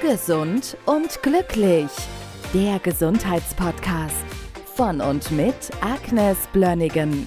Gesund und glücklich. Der Gesundheitspodcast von und mit Agnes Blönnigan.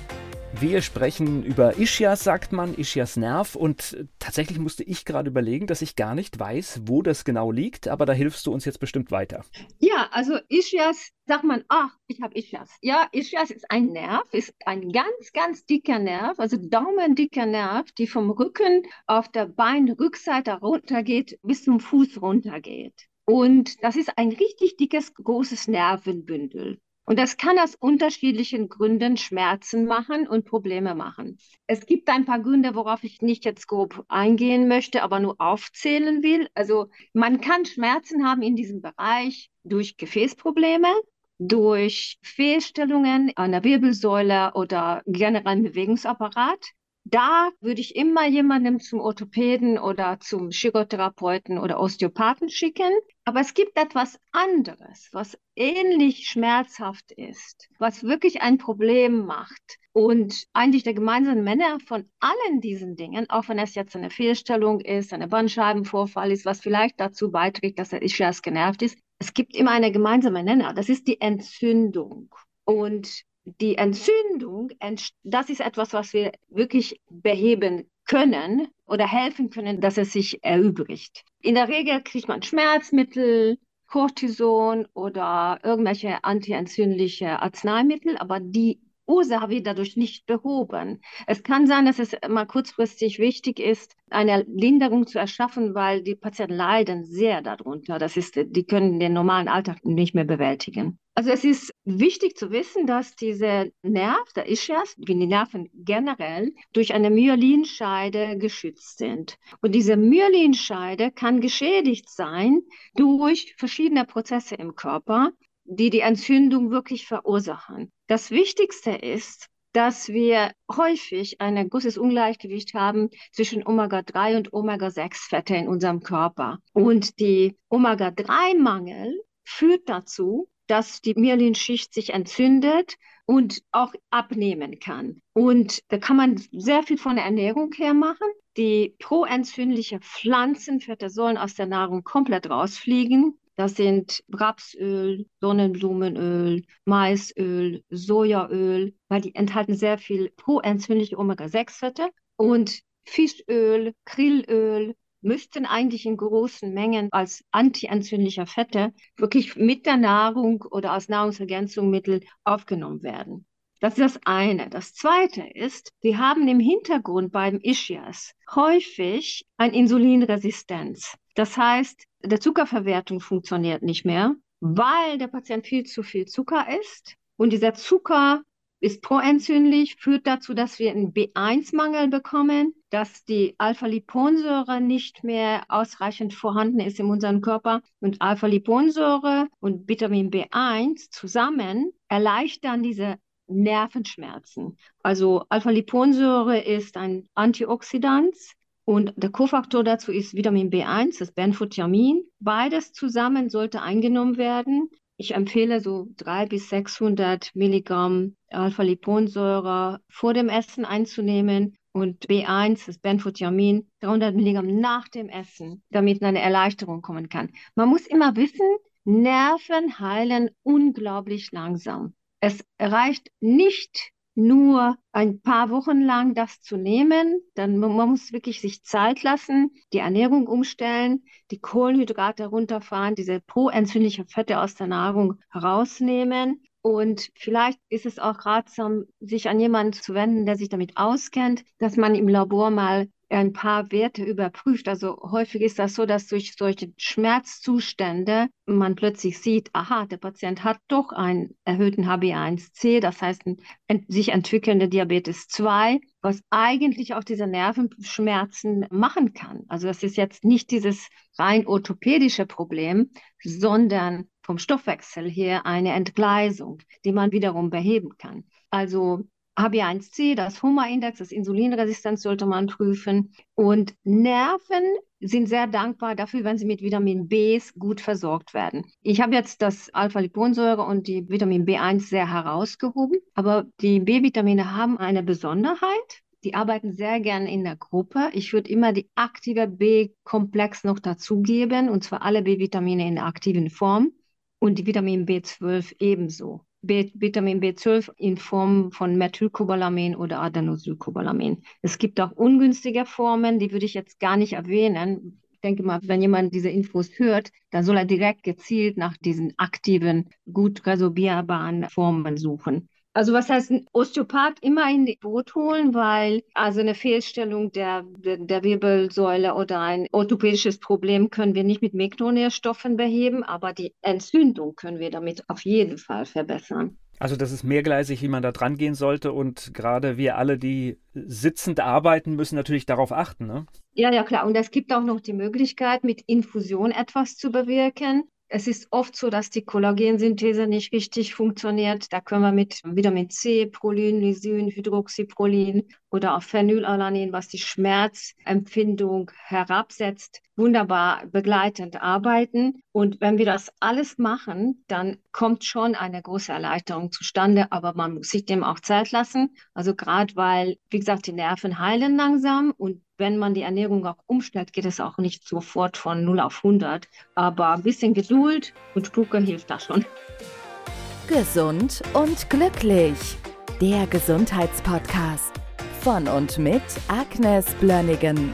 Wir sprechen über Ischias, sagt man, Ischias Nerv. Und tatsächlich musste ich gerade überlegen, dass ich gar nicht weiß, wo das genau liegt, aber da hilfst du uns jetzt bestimmt weiter. Ja, also Ischias, sagt man, ach, ich habe Ischias. Ja, Ischias ist ein Nerv, ist ein ganz, ganz dicker Nerv, also daumendicker Nerv, die vom Rücken auf der Beinrückseite runtergeht, bis zum Fuß runtergeht. Und das ist ein richtig dickes, großes Nervenbündel. Und das kann aus unterschiedlichen Gründen Schmerzen machen und Probleme machen. Es gibt ein paar Gründe, worauf ich nicht jetzt grob eingehen möchte, aber nur aufzählen will. Also man kann Schmerzen haben in diesem Bereich durch Gefäßprobleme, durch Fehlstellungen an der Wirbelsäule oder generellen Bewegungsapparat. Da würde ich immer jemandem zum Orthopäden oder zum Chirotherapeuten oder Osteopathen schicken. Aber es gibt etwas anderes, was ähnlich schmerzhaft ist, was wirklich ein Problem macht. Und eigentlich der gemeinsame Männer von allen diesen Dingen, auch wenn es jetzt eine Fehlstellung ist, eine Bandscheibenvorfall ist, was vielleicht dazu beiträgt, dass er Ischias genervt ist, es gibt immer eine gemeinsame Nenner. Das ist die Entzündung. Und die Entzündung, das ist etwas, was wir wirklich beheben können oder helfen können, dass es sich erübrigt. In der Regel kriegt man Schmerzmittel, Cortison oder irgendwelche antientzündliche Arzneimittel, aber die Ursache dadurch nicht behoben. Es kann sein, dass es mal kurzfristig wichtig ist, eine Linderung zu erschaffen, weil die Patienten leiden sehr darunter. Das ist, die können den normalen Alltag nicht mehr bewältigen. Also es ist wichtig zu wissen, dass dieser Nerv, der Ischias, wie die Nerven generell, durch eine Myelinscheide geschützt sind. Und diese Myelinscheide kann geschädigt sein durch verschiedene Prozesse im Körper, die die Entzündung wirklich verursachen. Das Wichtigste ist, dass wir häufig ein großes Ungleichgewicht haben zwischen Omega-3 und Omega-6-Fette in unserem Körper. Und die Omega-3-Mangel führt dazu, dass die Myelinschicht sich entzündet und auch abnehmen kann. Und da kann man sehr viel von der Ernährung her machen. Die proentzündliche Pflanzenfette sollen aus der Nahrung komplett rausfliegen. Das sind Rapsöl, Sonnenblumenöl, Maisöl, Sojaöl, weil die enthalten sehr viel proentzündliche Omega-6-Fette und Fischöl, Krillöl, müssten eigentlich in großen Mengen als antientzündlicher Fette wirklich mit der Nahrung oder als Nahrungsergänzungsmittel aufgenommen werden. Das ist das eine. Das zweite ist, wir haben im Hintergrund beim Ischias häufig eine Insulinresistenz. Das heißt, der Zuckerverwertung funktioniert nicht mehr, weil der Patient viel zu viel Zucker isst. Und dieser Zucker ist proentzündlich, führt dazu, dass wir einen B1-Mangel bekommen, dass die Alpha-Liponsäure nicht mehr ausreichend vorhanden ist in unserem Körper. Und Alpha-Liponsäure und Vitamin B1 zusammen erleichtern diese Nervenschmerzen. Also Alpha-Liponsäure ist ein Antioxidant, und der Kofaktor dazu ist Vitamin B1, das Benfotiamin. Beides zusammen sollte eingenommen werden. Ich empfehle so 300 bis 600 Milligramm Alpha-Liponsäure vor dem Essen einzunehmen und B1, das Benfotiamin, 300 Milligramm nach dem Essen, damit eine Erleichterung kommen kann. Man muss immer wissen, Nerven heilen unglaublich langsam. Es reicht nicht nur ein paar Wochen lang das zu nehmen, dann man muss wirklich sich Zeit lassen, die Ernährung umstellen, die Kohlenhydrate runterfahren, diese proentzündliche Fette aus der Nahrung herausnehmen. Und vielleicht ist es auch ratsam, sich an jemanden zu wenden, der sich damit auskennt, dass man im Labor mal ein paar Werte überprüft. Also häufig ist das so, dass durch solche Schmerzzustände man plötzlich sieht, aha, der Patient hat doch einen erhöhten HB1C, das heißt ein, sich entwickelnde Diabetes 2, was eigentlich auch diese Nervenschmerzen machen kann. Also das ist jetzt nicht dieses rein orthopädische Problem, sondern vom Stoffwechsel her eine Entgleisung, die man wiederum beheben kann. Also HB1C, das Huma-Index, das Insulinresistenz sollte man prüfen. Und Nerven sind sehr dankbar dafür, wenn sie mit Vitamin B gut versorgt werden. Ich habe jetzt das Alpha-Liponsäure und die Vitamin B1 sehr herausgehoben, aber die B-Vitamine haben eine Besonderheit. die arbeiten sehr gerne in der Gruppe. Ich würde immer die aktive B-Komplex noch dazugeben, und zwar alle B-Vitamine in der aktiven Form und die Vitamin B12 ebenso. Vitamin B12 in Form von Methylcobalamin oder Adenosylcobalamin. Es gibt auch ungünstige Formen, die würde ich jetzt gar nicht erwähnen. Ich denke mal, wenn jemand diese Infos hört, dann soll er direkt gezielt nach diesen aktiven, gut resorbierbaren Formen suchen. Also was heißt ein Osteopath immer in die Boot holen, weil also eine Fehlstellung der, der, der Wirbelsäule oder ein orthopädisches Problem können wir nicht mit Mikronährstoffen beheben, aber die Entzündung können wir damit auf jeden Fall verbessern. Also das ist mehrgleisig, wie man da dran gehen sollte und gerade wir alle, die sitzend arbeiten, müssen natürlich darauf achten. Ne? Ja, ja, klar. Und es gibt auch noch die Möglichkeit, mit Infusion etwas zu bewirken. Es ist oft so, dass die Kollagensynthese nicht richtig funktioniert. Da können wir mit Vitamin C, Prolin, Lysin, Hydroxyprolin oder auch Phenylalanin, was die Schmerzempfindung herabsetzt, wunderbar begleitend arbeiten. Und wenn wir das alles machen, dann kommt schon eine große Erleichterung zustande, aber man muss sich dem auch Zeit lassen. Also gerade weil, wie gesagt, die Nerven heilen langsam und wenn man die Ernährung auch umstellt, geht es auch nicht sofort von 0 auf 100. Aber ein bisschen Geduld und Spucke hilft da schon. Gesund und glücklich. Der Gesundheitspodcast von und mit Agnes Blönnigan.